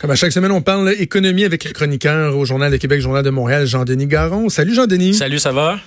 Comme à chaque semaine, on parle économie avec le chroniqueur au Journal de Québec, Journal de Montréal, Jean-Denis Garon. Salut Jean-Denis. Salut, ça va?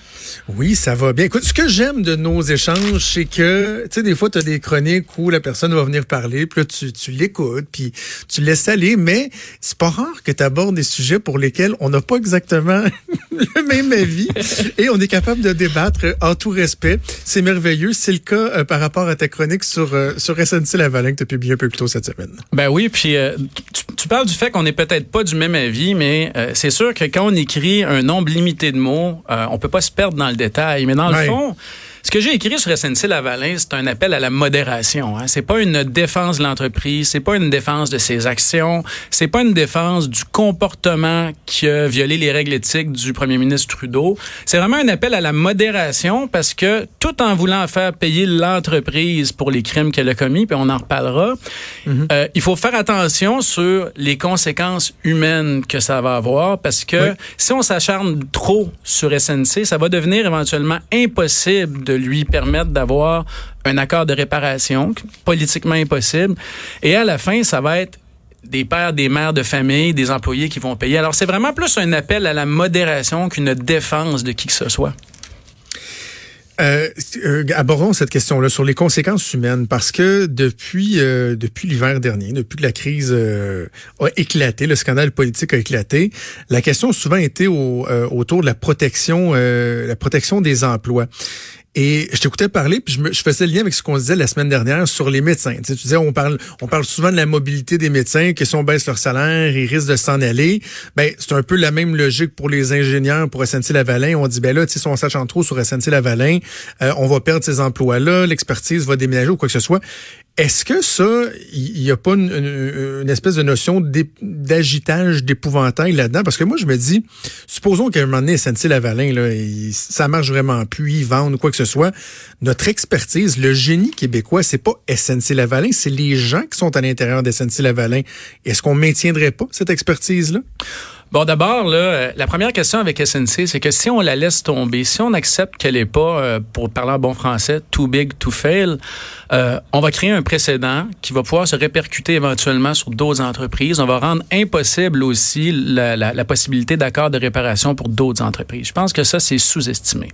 Oui, ça va bien. Écoute, ce que j'aime de nos échanges, c'est que, tu sais, des fois, tu as des chroniques où la personne va venir parler, puis là, tu, tu l'écoutes, puis tu laisses aller, mais c'est pas rare que tu abordes des sujets pour lesquels on n'a pas exactement le même avis et on est capable de débattre en tout respect. C'est merveilleux. C'est le cas euh, par rapport à ta chronique sur, euh, sur SNC-Lavalin que tu as publié un peu plus tôt cette semaine. Ben oui, puis euh, tu, tu, parles du fait qu'on n'est peut-être pas du même avis, mais c'est sûr que quand on écrit un nombre limité de mots, on peut pas se perdre dans le détail. Mais dans le fond, ce que j'ai écrit sur SNC Lavalin, c'est un appel à la modération. Hein. C'est pas une défense de l'entreprise, c'est pas une défense de ses actions, c'est pas une défense du comportement qui a violé les règles éthiques du premier ministre Trudeau. C'est vraiment un appel à la modération parce que tout en voulant faire payer l'entreprise pour les crimes qu'elle a commis, puis on en reparlera, mm-hmm. euh, il faut faire attention sur les conséquences humaines que ça va avoir parce que si on s'acharne trop sur SNC, ça va devenir éventuellement impossible de lui permettre d'avoir un accord de réparation, politiquement impossible. Et à la fin, ça va être des pères, des mères de famille, des employés qui vont payer. Alors, c'est vraiment plus un appel à la modération qu'une défense de qui que ce soit. Euh, euh, abordons cette question-là sur les conséquences humaines parce que depuis euh, depuis l'hiver dernier, depuis que la crise a éclaté, le scandale politique a éclaté, la question a souvent été au, autour de la protection la protection des emplois. Et je t'écoutais parler, puis je, me, je, faisais le lien avec ce qu'on disait la semaine dernière sur les médecins. Tu, sais, tu disais, on parle, on parle souvent de la mobilité des médecins, que si on baisse leur salaire, ils risquent de s'en aller. Ben, c'est un peu la même logique pour les ingénieurs, pour SNC-Lavalin. On dit, ben là, tu sais, si on s'achante trop sur SNC-Lavalin, euh, on va perdre ces emplois-là, l'expertise va déménager ou quoi que ce soit. Est-ce que ça, il n'y a pas une, espèce de notion d'agitage, d'épouvantail là-dedans? Parce que moi, je me dis, supposons qu'à un moment donné, SNC-Lavalin, là, ça marche vraiment plus, ils vendent ou quoi que ce soit. Notre expertise, le génie québécois, c'est pas SNC-Lavalin, c'est les gens qui sont à l'intérieur de SNC-Lavalin. Est-ce qu'on maintiendrait pas cette expertise-là? Bon, d'abord, là, euh, la première question avec SNC, c'est que si on la laisse tomber, si on accepte qu'elle n'est pas, euh, pour parler en bon français, too big to fail, euh, on va créer un précédent qui va pouvoir se répercuter éventuellement sur d'autres entreprises. On va rendre impossible aussi la, la, la possibilité d'accord de réparation pour d'autres entreprises. Je pense que ça, c'est sous-estimé.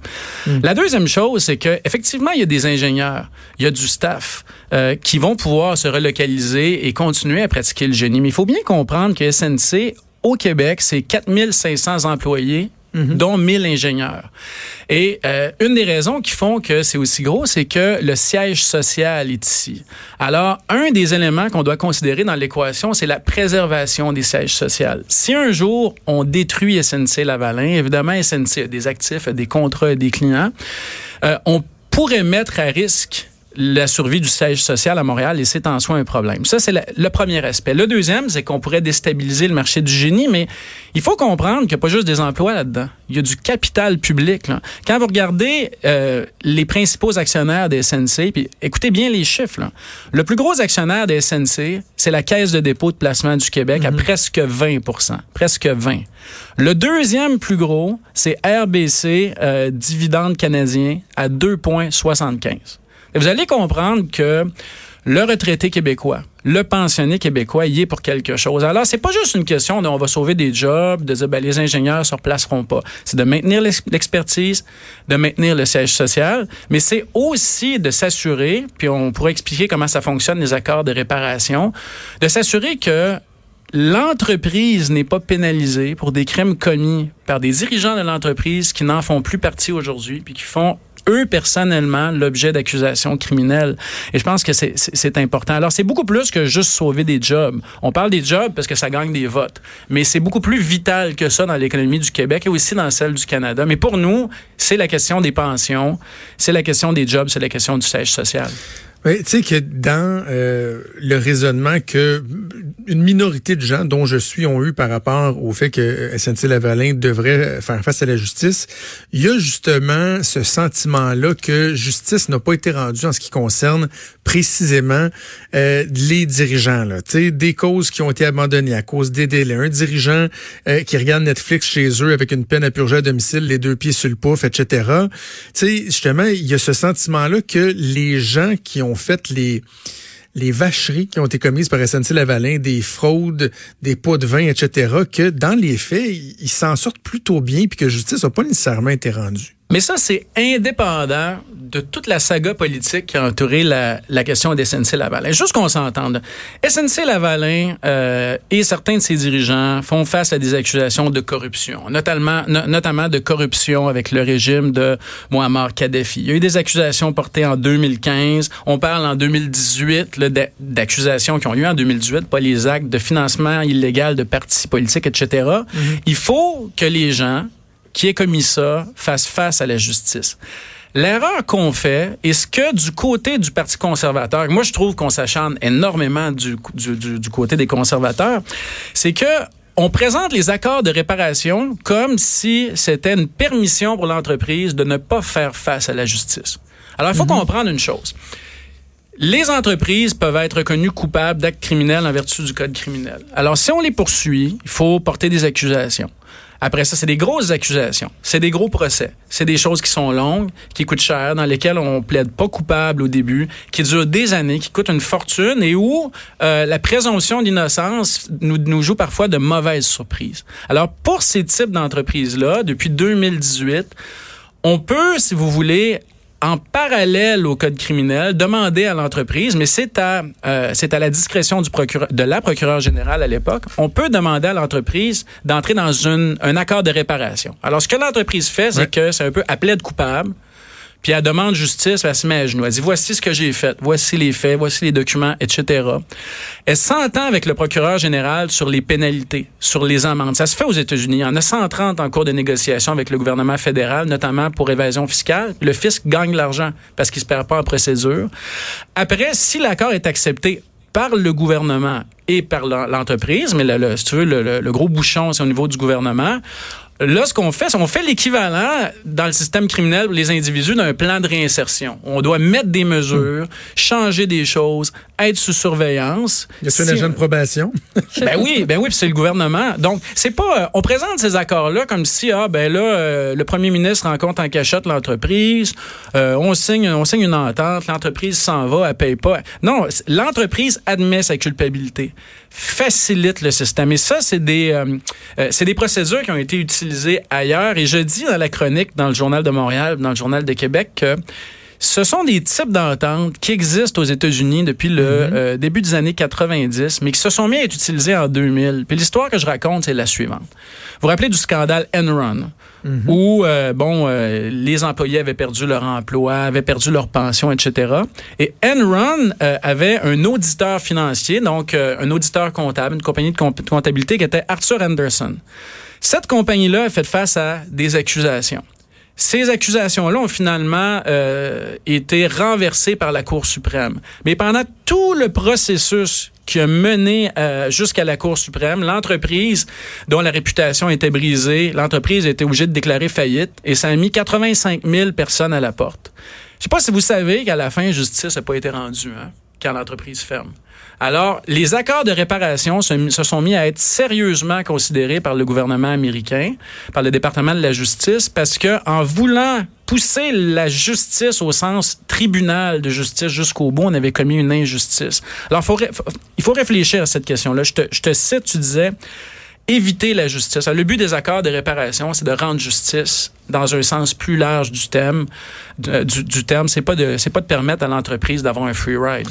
Hmm. La deuxième chose, c'est que effectivement, il y a des ingénieurs, il y a du staff euh, qui vont pouvoir se relocaliser et continuer à pratiquer le génie. Mais il faut bien comprendre que SNC au Québec, c'est 4500 employés mhm. dont 1000 ingénieurs. Et euh, une des raisons qui font que c'est aussi gros, c'est que le siège social est ici. Alors, un des éléments qu'on doit considérer dans l'équation, c'est la préservation des sièges sociaux. Si un jour on détruit SNC Lavalin, évidemment SNC a des actifs, a des contrats, des clients, euh, on pourrait mettre à risque la survie du siège social à Montréal et c'est en soi un problème. Ça, c'est le premier aspect. Le deuxième, c'est qu'on pourrait déstabiliser le marché du génie, mais il faut comprendre qu'il n'y a pas juste des emplois là-dedans. Il y a du capital public. Là. Quand vous regardez euh, les principaux actionnaires des SNC, puis écoutez bien les chiffres, là. le plus gros actionnaire des SNC, c'est la Caisse de dépôt de placement du Québec à mhm. presque 20% presque 20% Le deuxième plus gros, c'est RBC, euh, dividende canadien, à 2,75 et vous allez comprendre que le retraité québécois, le pensionné québécois y est pour quelque chose. Alors, c'est pas juste une question de on va sauver des jobs, de dire ben, les ingénieurs se replaceront pas. C'est de maintenir l'expertise, de maintenir le siège social, mais c'est aussi de s'assurer, puis on pourrait expliquer comment ça fonctionne les accords de réparation, de s'assurer que l'entreprise n'est pas pénalisée pour des crimes commis par des dirigeants de l'entreprise qui n'en font plus partie aujourd'hui, puis qui font eux personnellement l'objet d'accusations criminelles. Et je pense que c'est important. Alors, c'est beaucoup plus que juste sauver des jobs. On parle des jobs parce que ça gagne des votes, mais c'est beaucoup plus vital que ça dans l'économie du Québec et aussi dans celle du Canada. Mais pour nous, c'est la question des pensions, c'est la question des jobs, c'est la question du siège social. Oui, tu sais que dans euh, le raisonnement que une minorité de gens, dont je suis, ont eu par rapport au fait que SNC-Lavalin devrait faire face à la justice, il y a justement ce sentiment-là que justice n'a pas été rendue en ce qui concerne précisément euh, les dirigeants. Là. Tu sais, des causes qui ont été abandonnées à cause des délais. Un dirigeant euh, qui regarde Netflix chez eux avec une peine à purger à domicile, les deux pieds sur le pouf, etc. Sais, justement, il y a ce sentiment-là que les gens qui ont fait les les vacheries qui ont été commises par SNC-Lavalin, des fraudes, des pots de vin, etc., que dans les faits, ils s'en sortent plutôt bien puis que justice n'a pas nécessairement été rendue. Mais ça, c'est indépendant de toute la saga politique qui a entouré la, la question de SNC-Lavalin. Juste qu'on s'entende. SNC-Lavalin euh, et certains de ses dirigeants font face à des accusations de corruption, notamment, notamment de corruption avec le régime de Muammar Kadhafi. Il y a eu des accusations portées en 2015. On parle en 2018 d'accusations qui ont lieu en 2018, pas les actes de financement illégal de partis politiques, etc. Mm-hmm. Il faut que les gens qui ait commis ça fasse face à la justice. L'erreur qu'on fait, et ce que du côté du Parti conservateur, moi je trouve qu'on s'acharne énormément du, du, du, côté des conservateurs, c'est que on présente les accords de réparation comme si c'était une permission pour l'entreprise de ne pas faire face à la justice. Alors il faut mhm. comprendre une chose. Les entreprises peuvent être reconnues coupables d'actes criminels en vertu du code criminel. Alors si on les poursuit, il faut porter des accusations. Après ça, c'est des grosses accusations. C'est des gros procès. C'est des choses qui sont longues, qui coûtent cher, dans lesquelles on plaide pas coupable au début, qui durent des années, qui coûtent une fortune et où euh, la présomption d'innocence nous, nous joue parfois de mauvaises surprises. Alors, pour ces types d'entreprises-là, depuis 2018, on peut, si vous voulez, en parallèle au code criminel, demander à l'entreprise, mais c'est à euh, c'est à la discrétion du procureur, de la procureure générale à l'époque, on peut demander à l'entreprise d'entrer dans une, un accord de réparation. Alors ce que l'entreprise fait, c'est que c'est un peu appelé de coupable. Puis elle demande justice, elle se met à genoux. Elle dit, voici ce que j'ai fait, voici les faits, voici les documents, etc. Elle s'entend avec le procureur général sur les pénalités, sur les amendes. Ça se fait aux États-Unis. Il y en a 130 en cours de négociation avec le gouvernement fédéral, notamment pour évasion fiscale. Le fisc gagne l'argent parce qu'il se perd pas en procédure. Après, si l'accord est accepté par le gouvernement et par l'entreprise, mais le, si tu veux, le, le gros bouchon, c'est au niveau du gouvernement. Là, ce qu'on fait, c'est qu'on fait l'équivalent dans le système criminel pour les individus d'un plan de réinsertion. On doit mettre des mesures, changer des choses, être sous surveillance. Y a un agent de probation? ben oui, ben oui, c'est le gouvernement. Donc, c'est pas, euh, on présente ces accords-là comme si, ah, ben là, euh, le premier ministre rencontre en cachette l'entreprise, euh, on signe, on signe une entente, l'entreprise s'en va, elle paye pas. Non, l'entreprise admet sa culpabilité facilite le système. Et ça, c'est des, c'est des procédures qui ont été utilisées ailleurs. Et je dis dans la chronique, dans le Journal de Montréal, dans le Journal de Québec, que ce sont des types d'ententes qui existent aux États-Unis depuis le mm-hmm. euh, début des années 90, mais qui se sont mis à être utilisés en 2000. Puis l'histoire que je raconte, c'est la suivante. Vous vous rappelez du scandale Enron? Mhm. où euh, bon, euh, les employés avaient perdu leur emploi, avaient perdu leur pension, etc. Et Enron euh, avait un auditeur financier, donc un auditeur comptable, une compagnie de comptabilité qui était Arthur Anderson. Cette compagnie-là a fait face à des accusations. Ces accusations-là ont finalement été renversées par la Cour suprême. Mais pendant tout le processus qui a mené euh, jusqu'à la Cour suprême. L'entreprise, dont la réputation était brisée, l'entreprise a été obligée de déclarer faillite et ça a mis 85 000 personnes à la porte. Je sais pas si vous savez qu'à la fin, justice n'a pas été rendue hein, quand l'entreprise ferme. Alors, les accords de réparation se, sont mis à être sérieusement considérés par le gouvernement américain, par le département de la justice, parce que en voulant pousser la justice au sens tribunal de justice jusqu'au bout, on avait commis une injustice. Alors, il faut réfléchir à cette question-là. Je te, je te cite, tu disais, éviter la justice. Le but des accords de réparation, c'est de rendre justice dans un sens plus large du thème. Du, du terme, c'est pas de c'est pas de permettre à l'entreprise d'avoir un free ride.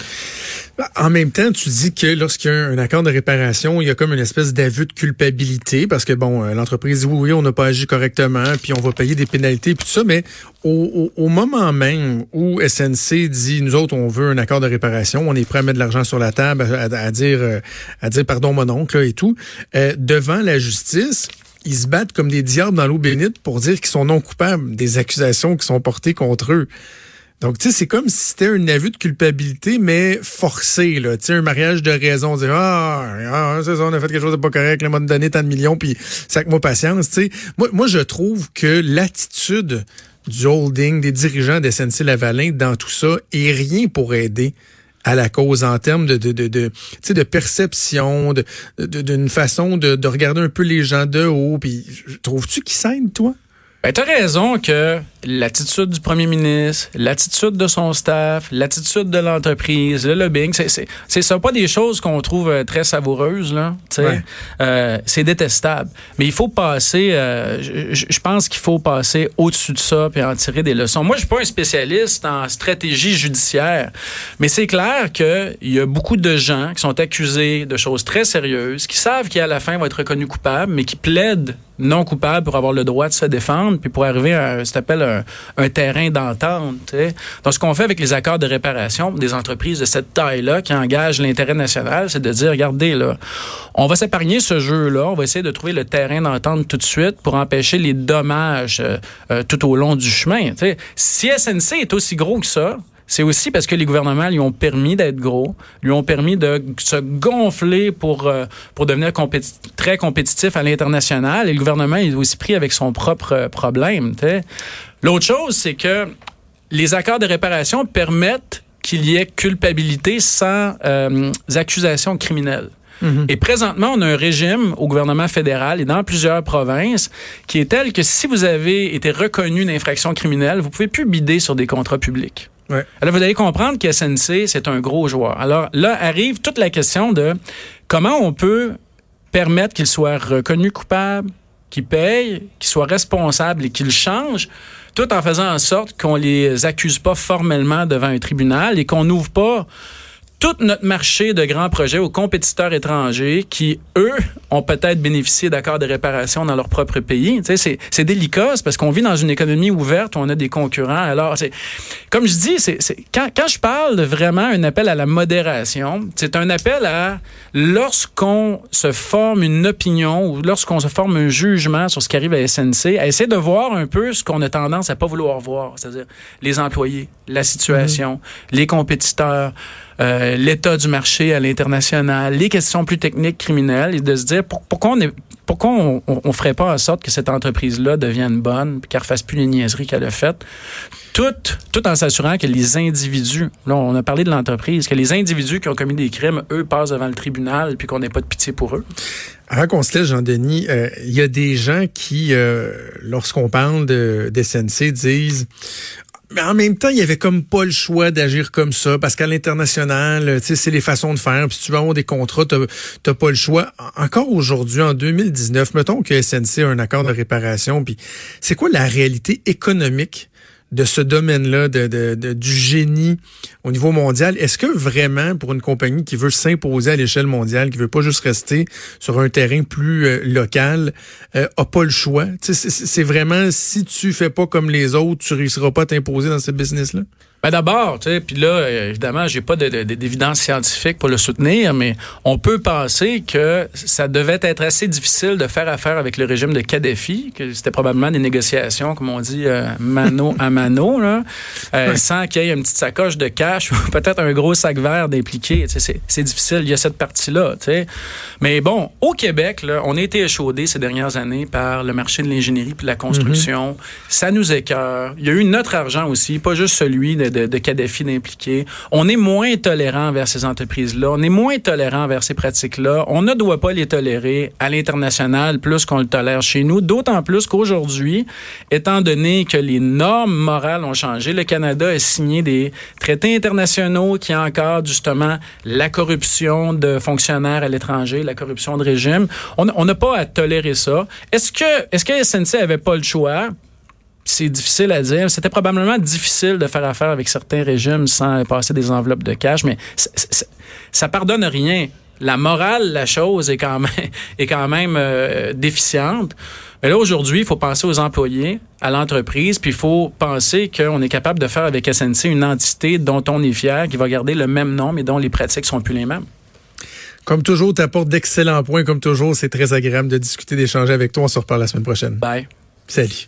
En même temps, tu dis que lorsqu'il y a un accord de réparation, il y a comme une espèce d'aveu de culpabilité parce que bon, euh, l'entreprise dit oui, oui, on n'a pas agi correctement, puis on va payer des pénalités, puis tout ça, mais au, moment même où SNC dit nous autres, on veut un accord de réparation, on est prêt à mettre de l'argent sur la table, à, dire euh, à dire pardon mon oncle et tout, euh, devant la justice, ils se battent comme des diables dans l'eau bénite pour dire qu'ils sont non coupables des accusations qui sont portées contre eux. Donc, tu sais, c'est comme si c'était un aveu de culpabilité, mais forcé, là. Tu sais, un mariage de raison. Dire, ah, ah c'est ça, on a fait quelque chose de pas correct, le m'a donné tant de millions, puis ça moi patience, tu sais. Moi, moi, je trouve que l'attitude du holding, des dirigeants de SNC Lavalin dans tout ça est rien pour aider à la cause en termes de, de, de, de, de perception, d'une de, façon de, de regarder un peu les gens de haut. Puis trouves-tu qu'ils s'aident, toi? Ben, t'as raison que l'attitude du premier ministre, l'attitude de son staff, l'attitude de l'entreprise, le lobbying. C'est, c'est, ça pas des choses qu'on trouve euh, très savoureuses, là. Euh, c'est détestable. Mais il faut passer, euh, je, pense qu'il faut passer au-dessus de ça et en tirer des leçons. Moi, je suis pas un spécialiste en stratégie judiciaire, mais c'est clair qu'il y a beaucoup de gens qui sont accusés de choses très sérieuses, qui savent qu'à la fin vont être reconnus coupables, mais qui plaident non coupables pour avoir le droit de se défendre, puis pour arriver à ce qu'on appelle un, terrain d'entente. Donc, ce qu'on fait avec les accords de réparation des entreprises de cette taille-là qui engagent l'intérêt national, c'est de dire, regardez, là, on va s'épargner ce jeu-là, on va essayer de trouver le terrain d'entente tout de suite pour empêcher les dommages euh, euh, tout au long du chemin. Si SNC est aussi gros que ça, c'est aussi parce que les gouvernements lui ont permis d'être gros, lui ont permis de se gonfler pour, euh, pour devenir très compétitif à l'international. Et le gouvernement est aussi pris avec son propre problème. L'autre chose, c'est que les accords de réparation permettent qu'il y ait culpabilité sans euh, accusation criminelle. Mm-hmm. Et présentement, on a un régime au gouvernement fédéral et dans plusieurs provinces qui est tel que si vous avez été reconnu d'infraction criminelle, vous pouvez plus bider sur des contrats publics. Alors, vous allez comprendre que SNC, c'est un gros joueur. Alors, là arrive toute la question de comment on peut permettre qu'il soit reconnu coupable, qu'il paye, qu'il soit responsable et qu'il change, tout en faisant en sorte qu'on les accuse pas formellement devant un tribunal et qu'on n'ouvre pas tout notre marché de grands projets aux compétiteurs étrangers qui, eux, ont peut-être bénéficié d'accords de réparation dans leur propre pays. Tu sais, c'est délicat, parce qu'on vit dans une économie ouverte où on a des concurrents. Alors, c'est comme je dis, c'est quand, quand je parle de vraiment un appel à la modération, c'est un appel à lorsqu'on se forme une opinion ou lorsqu'on se forme un jugement sur ce qui arrive à SNC, à essayer de voir un peu ce qu'on a tendance à pas vouloir voir, c'est-à-dire les employés, la situation, mm-hmm. les compétiteurs. Euh, l'état du marché à l'international, les questions plus techniques criminelles et de se dire pourquoi on est pourquoi on, on, ferait pas en sorte que cette entreprise-là devienne bonne, qu'elle fasse plus les niaiseries qu'elle a faites, tout, tout en s'assurant que les individus, là on a parlé de l'entreprise, que les individus qui ont commis des crimes, eux, passent devant le tribunal, puis qu'on n'ait pas de pitié pour eux. Avant qu'on se laisse, Jean-Denis, euh, il y a des gens qui, euh, lorsqu'on parle de, SNC, disent mais en même temps, il y avait comme pas le choix d'agir comme ça parce qu'à l'international, c'est les façons de faire. Puis si tu veux avoir des contrats, t'as pas le choix. Encore aujourd'hui, en 2019, mettons que SNC a un accord de réparation. Puis c'est quoi la réalité économique de ce domaine-là, de, de, du génie au niveau mondial. Est-ce que vraiment, pour une compagnie qui veut s'imposer à l'échelle mondiale, qui veut pas juste rester sur un terrain plus euh, local, euh, a pas le choix? C'est vraiment, si tu fais pas comme les autres, tu réussiras pas à t'imposer dans ce business-là? Ben d'abord, tu sais, puis là, évidemment, j'ai pas d'évidence scientifique pour le soutenir, mais on peut penser que ça devait être assez difficile de faire affaire avec le régime de Kadhafi, que c'était probablement des négociations, comme on dit, euh, mano à mano, là, euh, sans qu'il y ait une petite sacoche de cash ou peut-être un gros sac vert d'impliqué. C'est difficile, il y a cette partie-là, tu sais. Mais bon, au Québec, là, on a été échaudé ces dernières années par le marché de l'ingénierie puis de la construction. Mm-hmm. Ça nous écœure. Il y a eu notre argent aussi, pas juste celui de de, Kadhafi d'impliquer. On est moins tolérant vers ces entreprises-là. On est moins tolérant vers ces pratiques-là. On ne doit pas les tolérer à l'international plus qu'on le tolère chez nous. D'autant plus qu'aujourd'hui, étant donné que les normes morales ont changé, le Canada a signé des traités internationaux qui encadrent justement la corruption de fonctionnaires à l'étranger, la corruption de régime. On n'a pas à tolérer ça. Est-ce que, est-ce que SNC avait pas le choix? C'est difficile à dire. C'était probablement difficile de faire affaire avec certains régimes sans passer des enveloppes de cash, mais ça pardonne rien. La morale, la chose est quand même, est quand même euh, déficiente. Mais là, aujourd'hui, il faut penser aux employés, à l'entreprise, puis il faut penser qu'on est capable de faire avec SNC une entité dont on est fier, qui va garder le même nom, mais dont les pratiques sont plus les mêmes. Comme toujours, tu apportes d'excellents points. Comme toujours, c'est très agréable de discuter, d'échanger avec toi. On se reparle la semaine prochaine. Bye. Salut.